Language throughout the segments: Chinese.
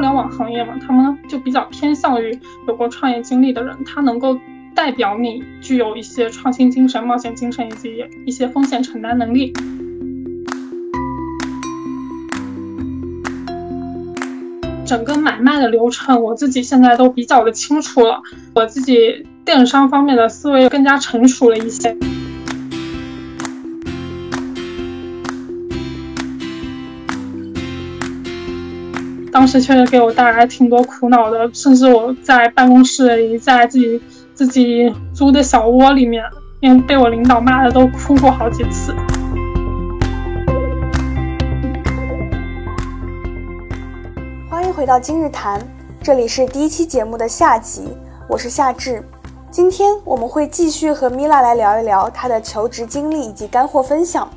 互联网行业嘛，他们就比较偏向于有过创业经历的人，他能够代表你具有一些创新精神、冒险精神以及一些风险承担能力。整个买卖的流程，我自己现在都比较的清楚了，我自己电商方面的思维更加成熟了一些。当时确实给我带来挺多苦恼的，甚至我在办公室里，在自己自己租的小窝里面，因为被我领导骂的都哭过好几次。欢迎回到今日谈，这里是第一期节目的下集，我是夏至。今天我们会继续和米拉来聊一聊她的求职经历以及干货分享。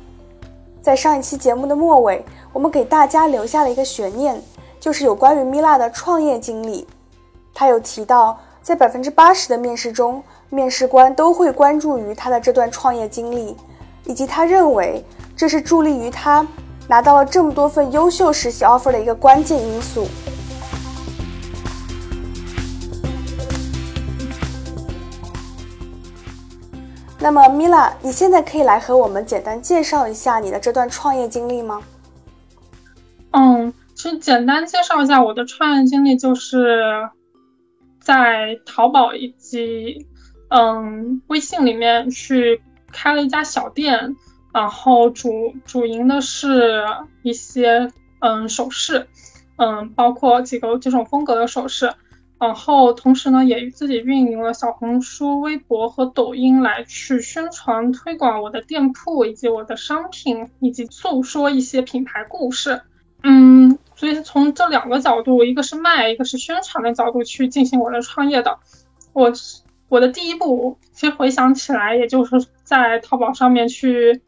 在上一期节目的末尾，我们给大家留下了一个悬念。就是有关于米拉的创业经历，他有提到，在百分之八十的面试中，面试官都会关注于他的这段创业经历，以及他认为这是助力于他拿到了这么多份优秀实习 offer 的一个关键因素。那么，米拉，你现在可以来和我们简单介绍一下你的这段创业经历吗？嗯。其实简单介绍一下我的创业经历，就是在淘宝以及嗯微信里面去开了一家小店，然后主主营的是一些嗯首饰，嗯包括几个几种风格的首饰，然后同时呢也自己运营了小红书、微博和抖音来去宣传推广我的店铺以及我的商品，以及诉说一些品牌故事，嗯。所以是从这两个角度，一个是卖，一个是宣传的角度去进行我的创业的。我我的第一步，其实回想起来，也就是在淘宝上面去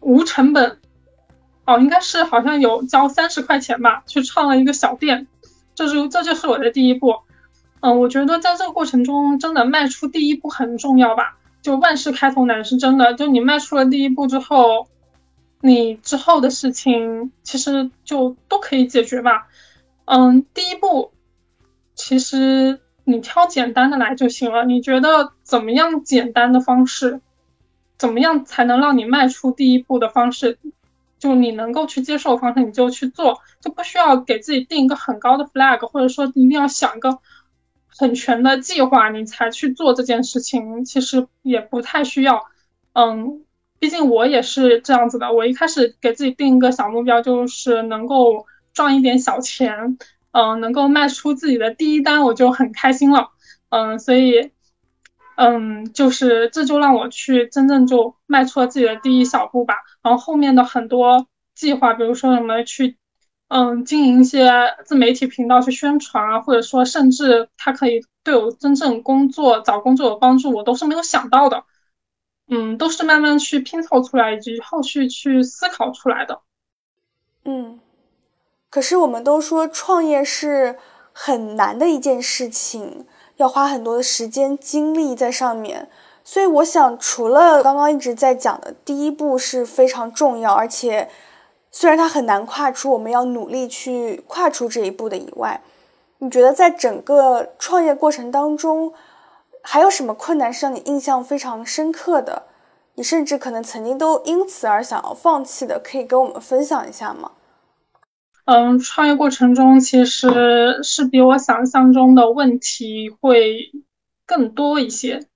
无成本，哦，应该是好像有交三十块钱吧，去创了一个小店。这是这就是我的第一步。嗯，我觉得在这个过程中，真的迈出第一步很重要吧。就万事开头难是真的，就你迈出了第一步之后。你之后的事情其实就都可以解决吧，嗯，第一步，其实你挑简单的来就行了。你觉得怎么样简单的方式，怎么样才能让你迈出第一步的方式，就你能够去接受方式，你就去做，就不需要给自己定一个很高的 flag，或者说一定要想一个很全的计划你才去做这件事情，其实也不太需要，嗯。毕竟我也是这样子的，我一开始给自己定一个小目标，就是能够赚一点小钱，嗯，能够卖出自己的第一单，我就很开心了，嗯，所以，嗯，就是这就让我去真正就迈出了自己的第一小步吧。然后后面的很多计划，比如说什么去，嗯，经营一些自媒体频道去宣传啊，或者说甚至它可以对我真正工作找工作有帮助，我都是没有想到的。嗯，都是慢慢去拼凑出来，以及后续去思考出来的。嗯，可是我们都说创业是很难的一件事情，要花很多的时间精力在上面。所以我想，除了刚刚一直在讲的第一步是非常重要，而且虽然它很难跨出，我们要努力去跨出这一步的以外，你觉得在整个创业过程当中？还有什么困难是让你印象非常深刻的？你甚至可能曾经都因此而想要放弃的，可以跟我们分享一下吗？嗯，创业过程中其实是比我想象中的问题会更多一些。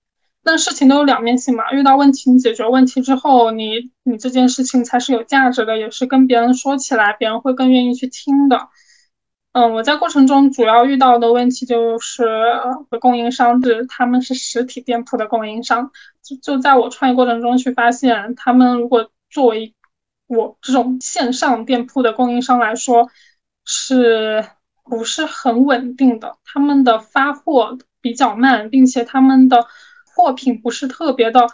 但事情都有两面性嘛，遇到问题你解决问题之后，你你这件事情才是有价值的，也是跟别人说起来，别人会更愿意去听的。嗯，我在过程中主要遇到的问题就是和供应商，是他们是实体店铺的供应商，就就在我创业过程中去发现，他们如果作为我这种线上店铺的供应商来说，是不是很稳定的？他们的发货比较慢，并且他们的货品不是特别的，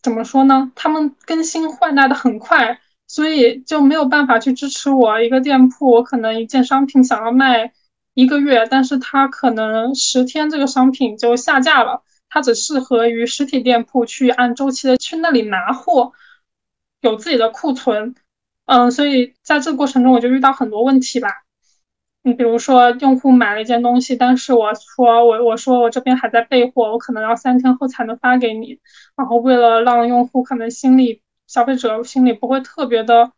怎么说呢？他们更新换代的很快。所以就没有办法去支持我一个店铺，我可能一件商品想要卖一个月，但是它可能十天这个商品就下架了，它只适合于实体店铺去按周期的去那里拿货，有自己的库存，嗯，所以在这个过程中我就遇到很多问题吧。你比如说用户买了一件东西，但是我说我我说我这边还在备货，我可能要三天后才能发给你。然后为了让用户可能心里消费者心里不会特别的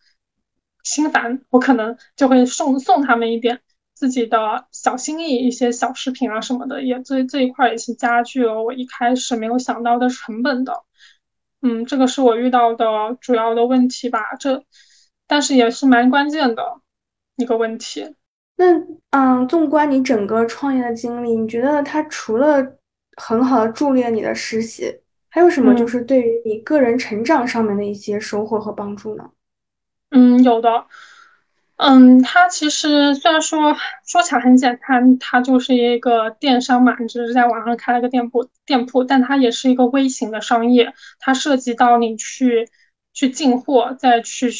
心烦，我可能就会送送他们一点自己的小心意，一些小饰品啊什么的。也这这一块也是加剧了我一开始没有想到的成本的。嗯，这个是我遇到的主要的问题吧。这但是也是蛮关键的一个问题。那嗯，纵观你整个创业的经历，你觉得它除了很好的助力了你的实习，还有什么就是对于你个人成长上面的一些收获和帮助呢？嗯，有的。嗯，它其实虽然说说起来很简单，它就是一个电商嘛，你只是在网上开了个店铺，店铺，但它也是一个微型的商业，它涉及到你去去进货，再去。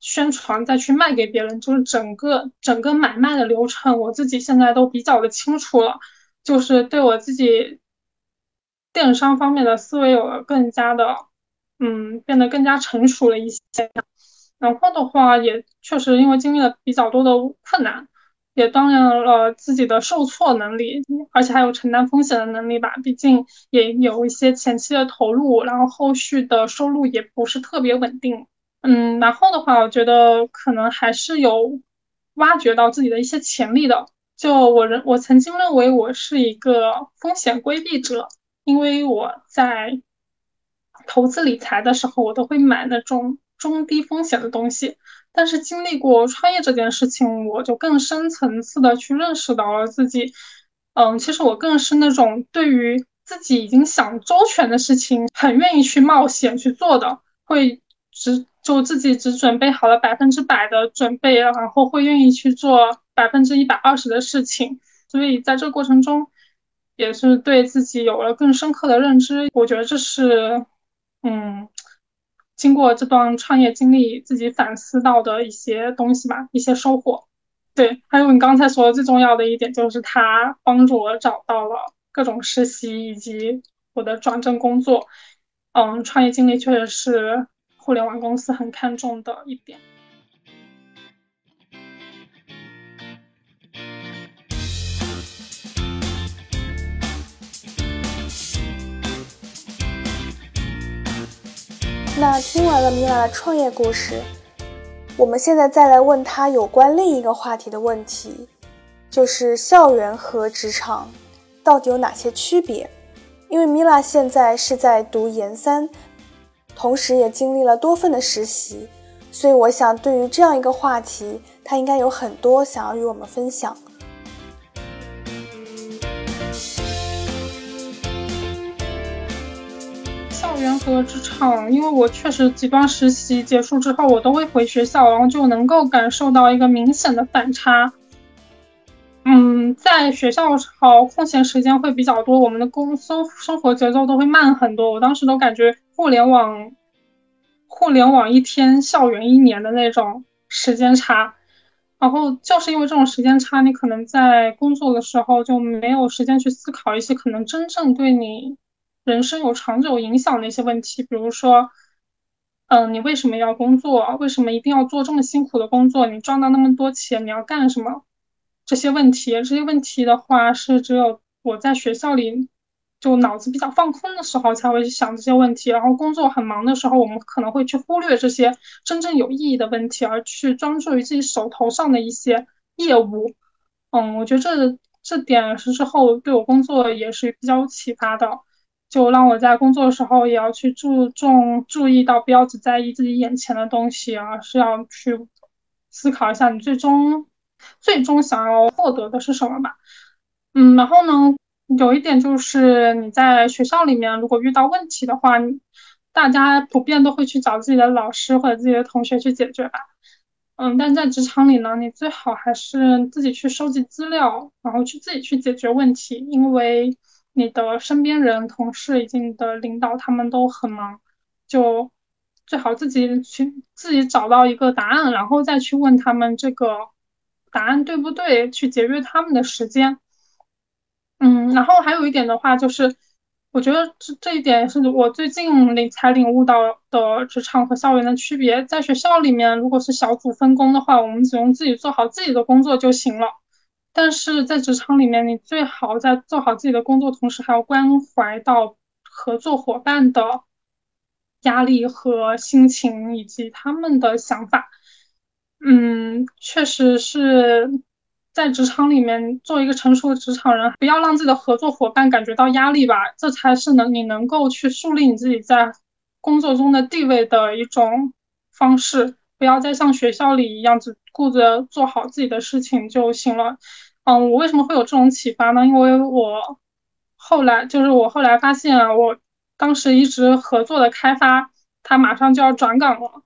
宣传再去卖给别人，就是整个整个买卖的流程，我自己现在都比较的清楚了，就是对我自己电商方面的思维有了更加的，嗯，变得更加成熟了一些。然后的话，也确实因为经历了比较多的困难，也锻炼了自己的受挫能力，而且还有承担风险的能力吧。毕竟也有一些前期的投入，然后后续的收入也不是特别稳定。嗯，然后的话，我觉得可能还是有挖掘到自己的一些潜力的。就我认，我曾经认为我是一个风险规避者，因为我在投资理财的时候，我都会买那种中低风险的东西。但是经历过创业这件事情，我就更深层次的去认识到了自己，嗯，其实我更是那种对于自己已经想周全的事情，很愿意去冒险去做的，会只。就自己只准备好了百分之百的准备，然后会愿意去做百分之一百二十的事情，所以在这个过程中，也是对自己有了更深刻的认知。我觉得这是，嗯，经过这段创业经历，自己反思到的一些东西吧，一些收获。对，还有你刚才说的最重要的一点，就是他帮助我找到了各种实习以及我的转正工作。嗯，创业经历确实是。互联网公司很看重的一点。那听完了米拉的创业故事，我们现在再来问她有关另一个话题的问题，就是校园和职场到底有哪些区别？因为米拉现在是在读研三。同时也经历了多份的实习，所以我想，对于这样一个话题，她应该有很多想要与我们分享。校园和职场，因为我确实几段实习结束之后，我都会回学校，然后就能够感受到一个明显的反差。嗯，在学校的时候，空闲时间会比较多，我们的工生生活节奏都会慢很多。我当时都感觉互联网，互联网一天，校园一年的那种时间差。然后就是因为这种时间差，你可能在工作的时候就没有时间去思考一些可能真正对你人生有长久影响的一些问题，比如说，嗯，你为什么要工作？为什么一定要做这么辛苦的工作？你赚到那么多钱，你要干什么？这些问题，这些问题的话，是只有我在学校里就脑子比较放空的时候才会去想这些问题。然后工作很忙的时候，我们可能会去忽略这些真正有意义的问题，而去专注于自己手头上的一些业务。嗯，我觉得这这点是之后对我工作也是比较有启发的，就让我在工作的时候也要去注重注意到，不要只在意自己眼前的东西，而是要去思考一下你最终。最终想要获得的是什么吧？嗯，然后呢，有一点就是你在学校里面如果遇到问题的话，大家普遍都会去找自己的老师或者自己的同学去解决吧。嗯，但在职场里呢，你最好还是自己去收集资料，然后去自己去解决问题，因为你的身边人、同事以及你的领导他们都很忙，就最好自己去自己找到一个答案，然后再去问他们这个。答案对不对？去节约他们的时间。嗯，然后还有一点的话，就是我觉得这这一点是我最近领才领悟到的职场和校园的区别。在学校里面，如果是小组分工的话，我们只用自己做好自己的工作就行了。但是在职场里面，你最好在做好自己的工作同时，还要关怀到合作伙伴的压力和心情以及他们的想法。嗯，确实是在职场里面做一个成熟的职场人，不要让自己的合作伙伴感觉到压力吧，这才是能你能够去树立你自己在工作中的地位的一种方式。不要再像学校里一样只顾着做好自己的事情就行了。嗯，我为什么会有这种启发呢？因为我后来就是我后来发现，我当时一直合作的开发，他马上就要转岗了。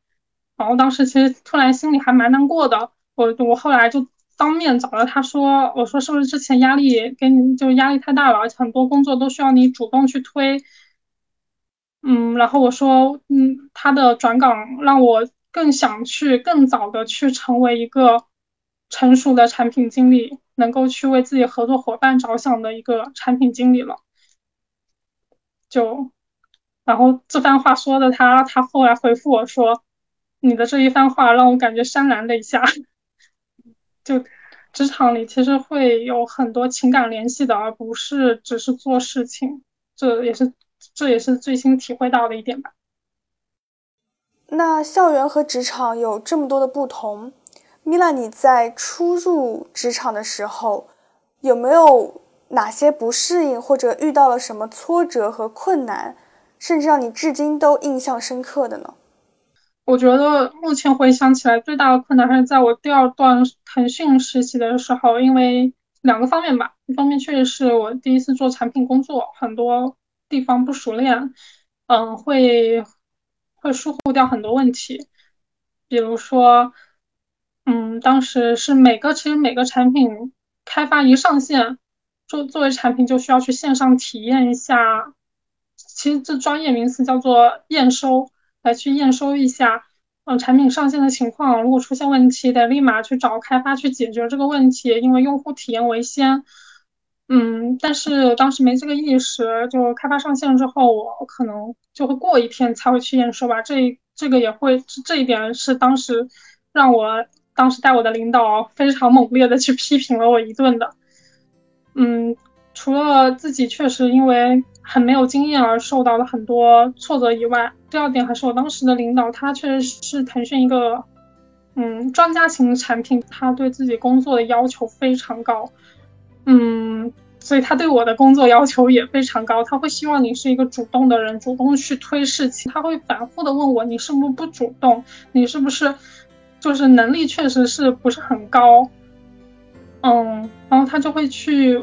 然后当时其实突然心里还蛮难过的，我我后来就当面找了他说，我说是不是之前压力给你就压力太大了，而且很多工作都需要你主动去推，嗯，然后我说，嗯，他的转岗让我更想去更早的去成为一个成熟的产品经理，能够去为自己合作伙伴着想的一个产品经理了，就，然后这番话说的他，他后来回复我说。你的这一番话让我感觉潸然泪下。就职场里其实会有很多情感联系的，而不是只是做事情。这也是这也是最新体会到的一点吧。那校园和职场有这么多的不同，米拉，你在初入职场的时候，有没有哪些不适应，或者遇到了什么挫折和困难，甚至让你至今都印象深刻的呢？我觉得目前回想起来，最大的困难还是在我第二段腾讯实习的时候，因为两个方面吧。一方面确实是我第一次做产品工作，很多地方不熟练，嗯，会会疏忽掉很多问题。比如说，当时是每个其实每个产品开发一上线，作作为产品就需要去线上体验一下，其实这专业名词叫做验收。来去验收一下，嗯，产品上线的情况。如果出现问题，得立马去找开发去解决这个问题，因为用户体验为先。嗯，但是当时没这个意识，就开发上线之后，我可能就会过一天才会去验收吧。这这个也会这一点是当时让我当时带我的领导非常猛烈的去批评了我一顿的。嗯。除了自己确实因为很没有经验而受到了很多挫折以外，第二点还是我当时的领导，他确实是腾讯一个嗯专家型的产品，他对自己工作的要求非常高，嗯，所以他对我的工作要求也非常高，他会希望你是一个主动的人，主动去推事情，他会反复的问我你是不是不主动，你是不是就是能力确实是不是很高，嗯，然后他就会去。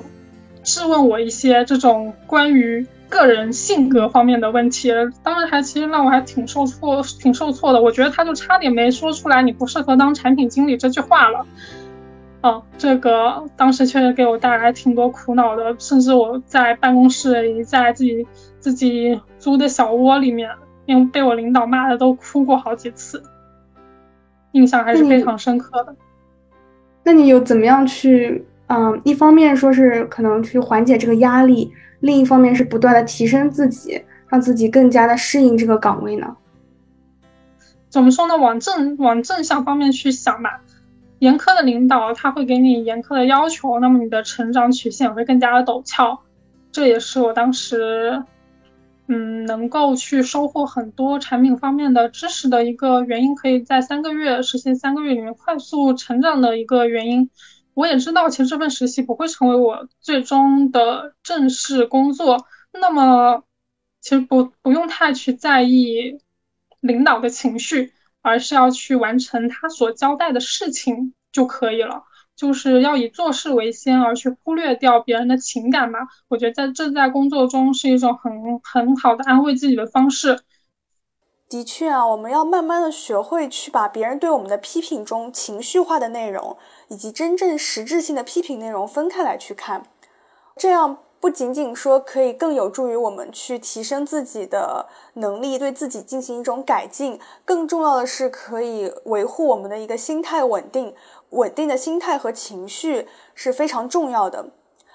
质问我一些这种关于个人性格方面的问题，当时还其实让我还挺受挫，挺受挫的。我觉得他就差点没说出来“你不适合当产品经理”这句话了。嗯，这个当时确实给我带来挺多苦恼的，甚至我在办公室里，在自己自己租的小窝里面，因为被我领导骂的都哭过好几次，印象还是非常深刻的。那你有怎么样去？嗯，一方面说是可能去缓解这个压力，另一方面是不断的提升自己，让自己更加的适应这个岗位呢。怎么说呢？往正往正向方面去想吧。严苛的领导他会给你严苛的要求，那么你的成长曲线会更加的陡峭。这也是我当时，嗯，能够去收获很多产品方面的知识的一个原因，可以在三个月实现三个月里面快速成长的一个原因。我也知道，其实这份实习不会成为我最终的正式工作。那么，其实不不用太去在意领导的情绪，而是要去完成他所交代的事情就可以了。就是要以做事为先，而去忽略掉别人的情感吧。我觉得在这在工作中是一种很很好的安慰自己的方式。的确啊，我们要慢慢的学会去把别人对我们的批评中情绪化的内容，以及真正实质性的批评内容分开来去看，这样不仅仅说可以更有助于我们去提升自己的能力，对自己进行一种改进，更重要的是可以维护我们的一个心态稳定，稳定的心态和情绪是非常重要的。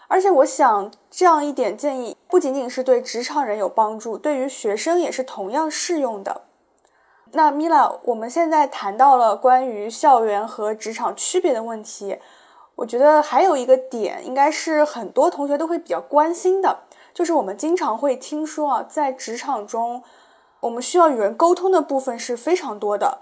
而且我想这样一点建议不仅仅是对职场人有帮助，对于学生也是同样适用的。那米拉，我们现在谈到了关于校园和职场区别的问题，我觉得还有一个点，应该是很多同学都会比较关心的，就是我们经常会听说啊，在职场中，我们需要与人沟通的部分是非常多的。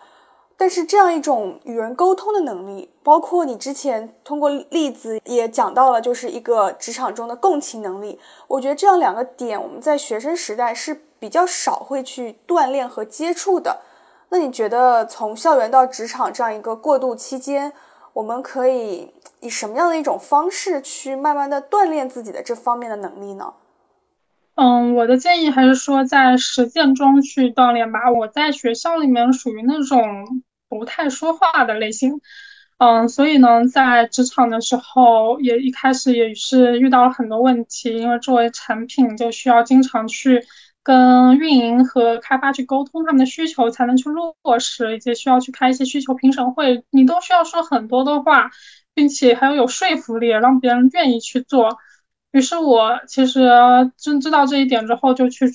但是这样一种与人沟通的能力，包括你之前通过例子也讲到了，就是一个职场中的共情能力。我觉得这样两个点，我们在学生时代是比较少会去锻炼和接触的。那你觉得从校园到职场这样一个过渡期间，我们可以以什么样的一种方式去慢慢的锻炼自己的这方面的能力呢？嗯，我的建议还是说在实践中去锻炼吧。我在学校里面属于那种不太说话的类型，嗯，所以呢，在职场的时候也一开始也是遇到了很多问题，因为作为产品就需要经常去跟运营和开发去沟通他们的需求，才能去落实，以及需要去开一些需求评审会，你都需要说很多的话，并且还要有说服力，让别人愿意去做。于是我其实真知道这一点之后，就去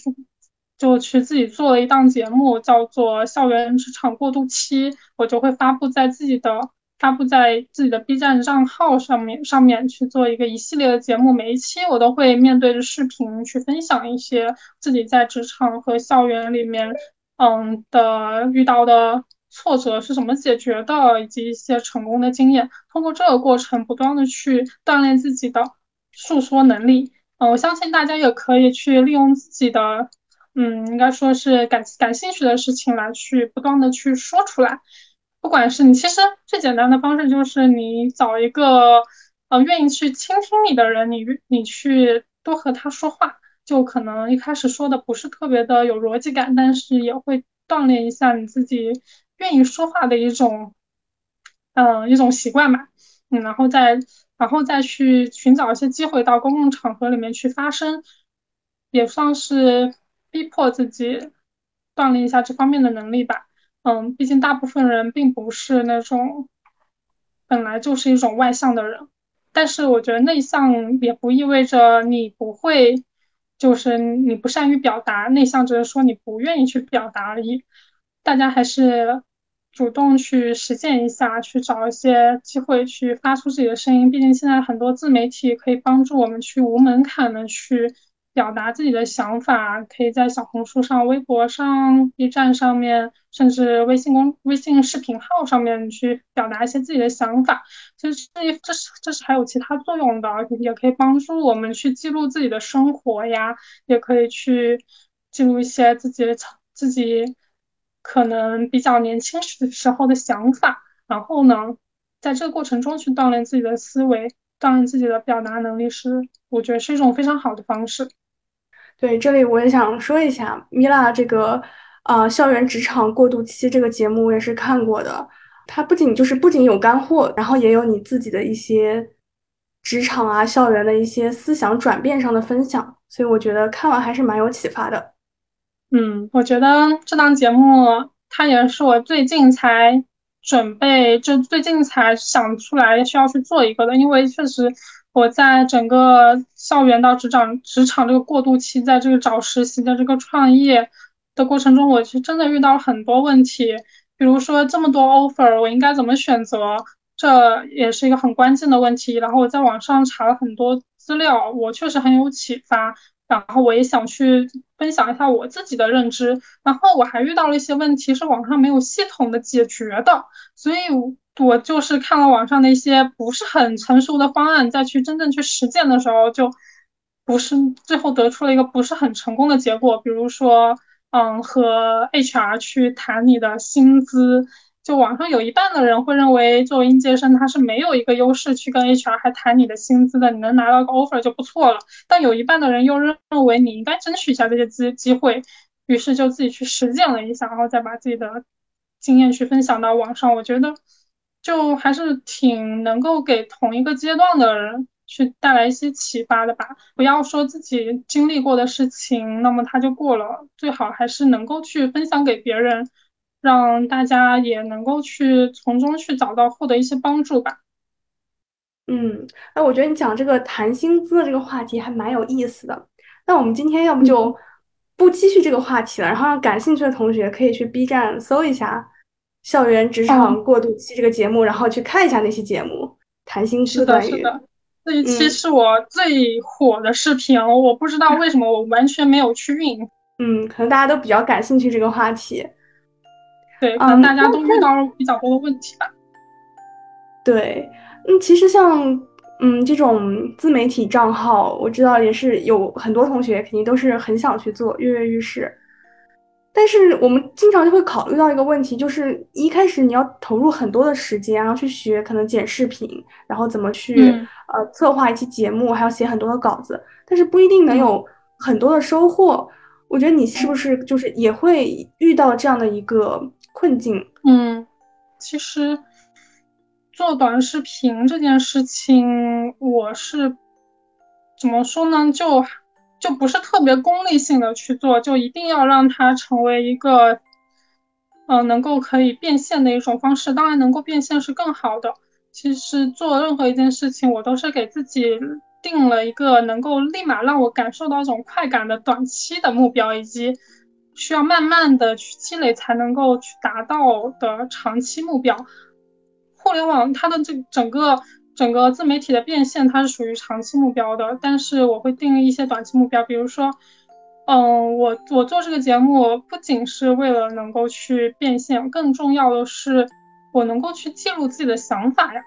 就去自己做了一档节目，叫做《校园职场过渡期》，我就会发布在自己的发布在自己的 B 站账号上面，上面去做一个一系列的节目。每一期我都会面对着视频去分享一些自己在职场和校园里面，嗯的遇到的挫折是怎么解决的，以及一些成功的经验。通过这个过程，不断的去锻炼自己的。诉说能力，嗯，我相信大家也可以去利用自己的，嗯，应该说是感感兴趣的事情来去不断的去说出来。不管是你，其实最简单的方式就是你找一个，呃，愿意去倾听你的人，你你去多和他说话，就可能一开始说的不是特别的有逻辑感，但是也会锻炼一下你自己愿意说话的一种，嗯，一种习惯吧，嗯，然后再。然后再去寻找一些机会到公共场合里面去发声，也算是逼迫自己锻炼一下这方面的能力吧。嗯，毕竟大部分人并不是那种本来就是一种外向的人，但是我觉得内向也不意味着你不会，就是你不善于表达。内向只是说你不愿意去表达而已。大家还是。主动去实践一下，去找一些机会去发出自己的声音。毕竟现在很多自媒体可以帮助我们去无门槛的去表达自己的想法，可以在小红书上、微博上、B 站上面，甚至微信公微信视频号上面去表达一些自己的想法。其实这这是这是还有其他作用的，也可以帮助我们去记录自己的生活呀，也可以去记录一些自己的自己。可能比较年轻时时候的想法，然后呢，在这个过程中去锻炼自己的思维，锻炼自己的表达能力，是我觉得是一种非常好的方式。对，这里我也想说一下，米拉这个啊，校园职场过渡期这个节目我也是看过的，它不仅就是不仅有干货，然后也有你自己的一些职场啊、校园的一些思想转变上的分享，所以我觉得看完还是蛮有启发的。嗯，我觉得这档节目它也是我最近才准备，就最近才想出来需要去做一个的。因为确实我在整个校园到职场职场这个过渡期，在这个找实习的这个创业的过程中，我是真的遇到了很多问题。比如说这么多 offer，我应该怎么选择？这也是一个很关键的问题。然后我在网上查了很多资料，我确实很有启发。然后我也想去分享一下我自己的认知，然后我还遇到了一些问题是网上没有系统的解决的，所以我就是看了网上的一些不是很成熟的方案，再去真正去实践的时候，就不是最后得出了一个不是很成功的结果，比如说，嗯，和 HR 去谈你的薪资。就网上有一半的人会认为，作为应届生他是没有一个优势去跟 HR 还谈你的薪资的，你能拿到个 offer 就不错了。但有一半的人又认为你应该争取一下这些机机会，于是就自己去实践了一下，然后再把自己的经验去分享到网上。我觉得就还是挺能够给同一个阶段的人去带来一些启发的吧。不要说自己经历过的事情，那么他就过了，最好还是能够去分享给别人。让大家也能够去从中去找到获得一些帮助吧。嗯，那我觉得你讲这个谈薪资的这个话题还蛮有意思的。那我们今天要不就不继续这个话题了，然后让感兴趣的同学可以去 B 站搜一下《校园职场过渡期》这个节目，然后去看一下那些节目。谈心是的，是的，这一期是我最火的视频，我不知道为什么我完全没有去运。嗯，可能大家都比较感兴趣这个话题。对，可能大家都遇到了比较多的问题吧。对，嗯，其实像嗯这种自媒体账号，我知道也是有很多同学肯定都是很想去做跃跃欲试。但是我们经常就会考虑到一个问题，就是一开始你要投入很多的时间，然后去学可能剪视频，然后怎么去呃策划一期节目，还要写很多的稿子，但是不一定能有很多的收获。我觉得你是不是就是也会遇到这样的一个困境？嗯，其实做短视频这件事情，我是怎么说呢？就。就不是特别功利性的去做，就一定要让它成为一个，嗯，能够可以变现的一种方式。当然，能够变现是更好的。其实做任何一件事情，我都是给自己定了一个能够立马让我感受到一种快感的短期的目标，以及需要慢慢的去积累才能够去达到的长期目标。互联网它的这整个。整个自媒体的变现，它是属于长期目标的，但是我会定一些短期目标，比如说，嗯，我我做这个节目不仅是为了能够去变现，更重要的是我能够去记录自己的想法呀，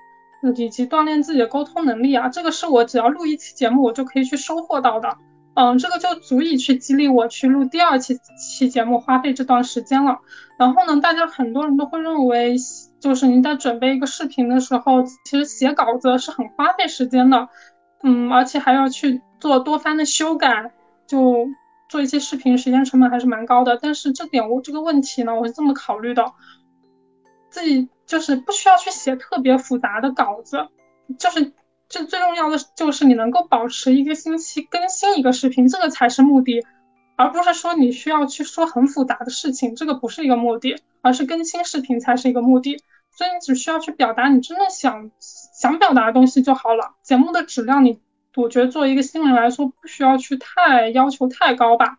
以及锻炼自己的沟通能力啊，这个是我只要录一期节目，我就可以去收获到的。嗯，这个就足以去激励我去录第二期期节目，花费这段时间了。然后呢，大家很多人都会认为，就是你在准备一个视频的时候，其实写稿子是很花费时间的。嗯，而且还要去做多番的修改，就做一些视频，时间成本还是蛮高的。但是这点我这个问题呢，我是这么考虑的，自己就是不需要去写特别复杂的稿子，就是。这最重要的就是你能够保持一个星期更新一个视频，这个才是目的，而不是说你需要去说很复杂的事情，这个不是一个目的，而是更新视频才是一个目的。所以你只需要去表达你真正想想表达的东西就好了。节目的质量，你我觉得作为一个新人来说，不需要去太要求太高吧。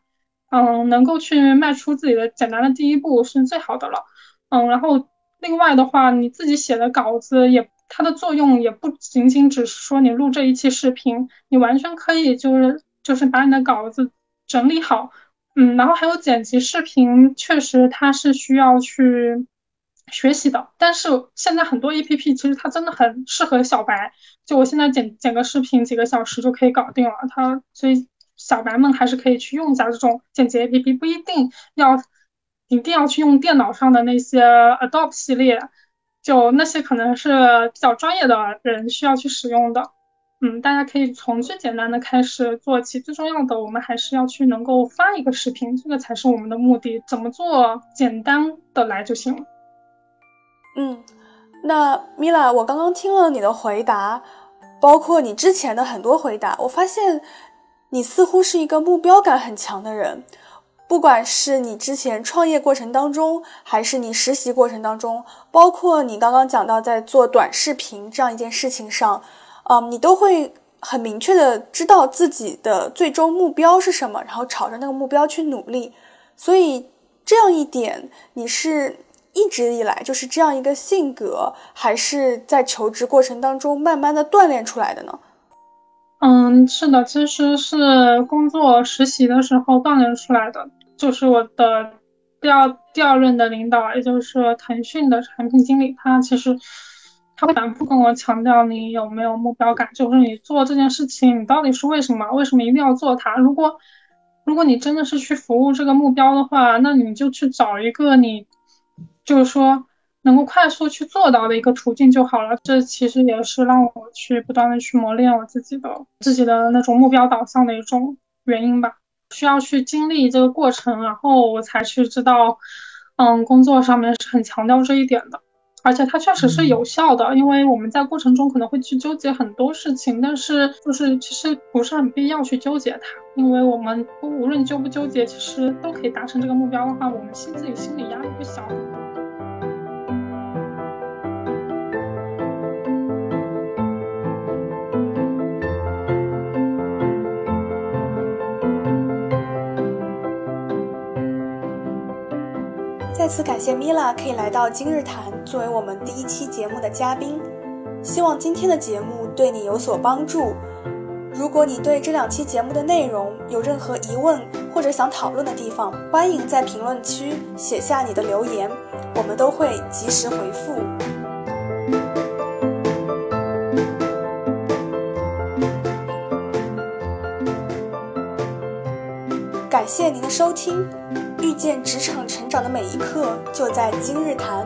嗯，能够去迈出自己的简单的第一步是最好的了。嗯，然后另外的话，你自己写的稿子也。它的作用也不仅仅只是说你录这一期视频，你完全可以就是就是把你的稿子整理好，嗯，然后还有剪辑视频，确实它是需要去学习的。但是现在很多 A P P 其实它真的很适合小白，就我现在剪剪个视频几个小时就可以搞定了。它所以小白们还是可以去用一下这种剪辑 A P P，不一定要一定要去用电脑上的那些 Adobe 系列。就那些可能是比较专业的人需要去使用的，嗯，大家可以从最简单的开始做起。最重要的，我们还是要去能够发一个视频，这个才是我们的目的。怎么做，简单的来就行了。嗯，那米拉，我刚刚听了你的回答，包括你之前的很多回答，我发现你似乎是一个目标感很强的人。不管是你之前创业过程当中，还是你实习过程当中，包括你刚刚讲到在做短视频这样一件事情上，嗯，你都会很明确的知道自己的最终目标是什么，然后朝着那个目标去努力。所以这样一点，你是一直以来就是这样一个性格，还是在求职过程当中慢慢的锻炼出来的呢？嗯，是的，其实是工作实习的时候锻炼出来的。就是我的第二第二任的领导，也就是腾讯的产品经理，他其实他会反复跟我强调，你有没有目标感？就是你做这件事情，你到底是为什么？为什么一定要做它？如果如果你真的是去服务这个目标的话，那你就去找一个你就是说能够快速去做到的一个途径就好了。这其实也是让我去不断的去磨练我自己的自己的那种目标导向的一种原因吧。需要去经历这个过程，然后我才去知道，嗯，工作上面是很强调这一点的，而且它确实是有效的，因为我们在过程中可能会去纠结很多事情，但是就是其实不是很必要去纠结它，因为我们无论纠不纠结，其实都可以达成这个目标的话，我们心自己心理压力会小。再次感谢米拉可以来到今日谈，作为我们第一期节目的嘉宾。希望今天的节目对你有所帮助。如果你对这两期节目的内容有任何疑问或者想讨论的地方，欢迎在评论区写下你的留言，我们都会及时回复。感谢您的收听，遇见职场成长的每一刻就在今日谈。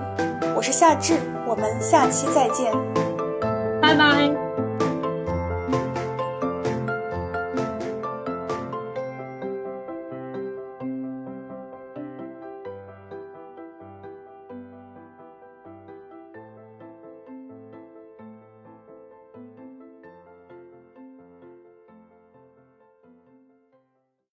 我是夏至，我们下期再见，拜拜。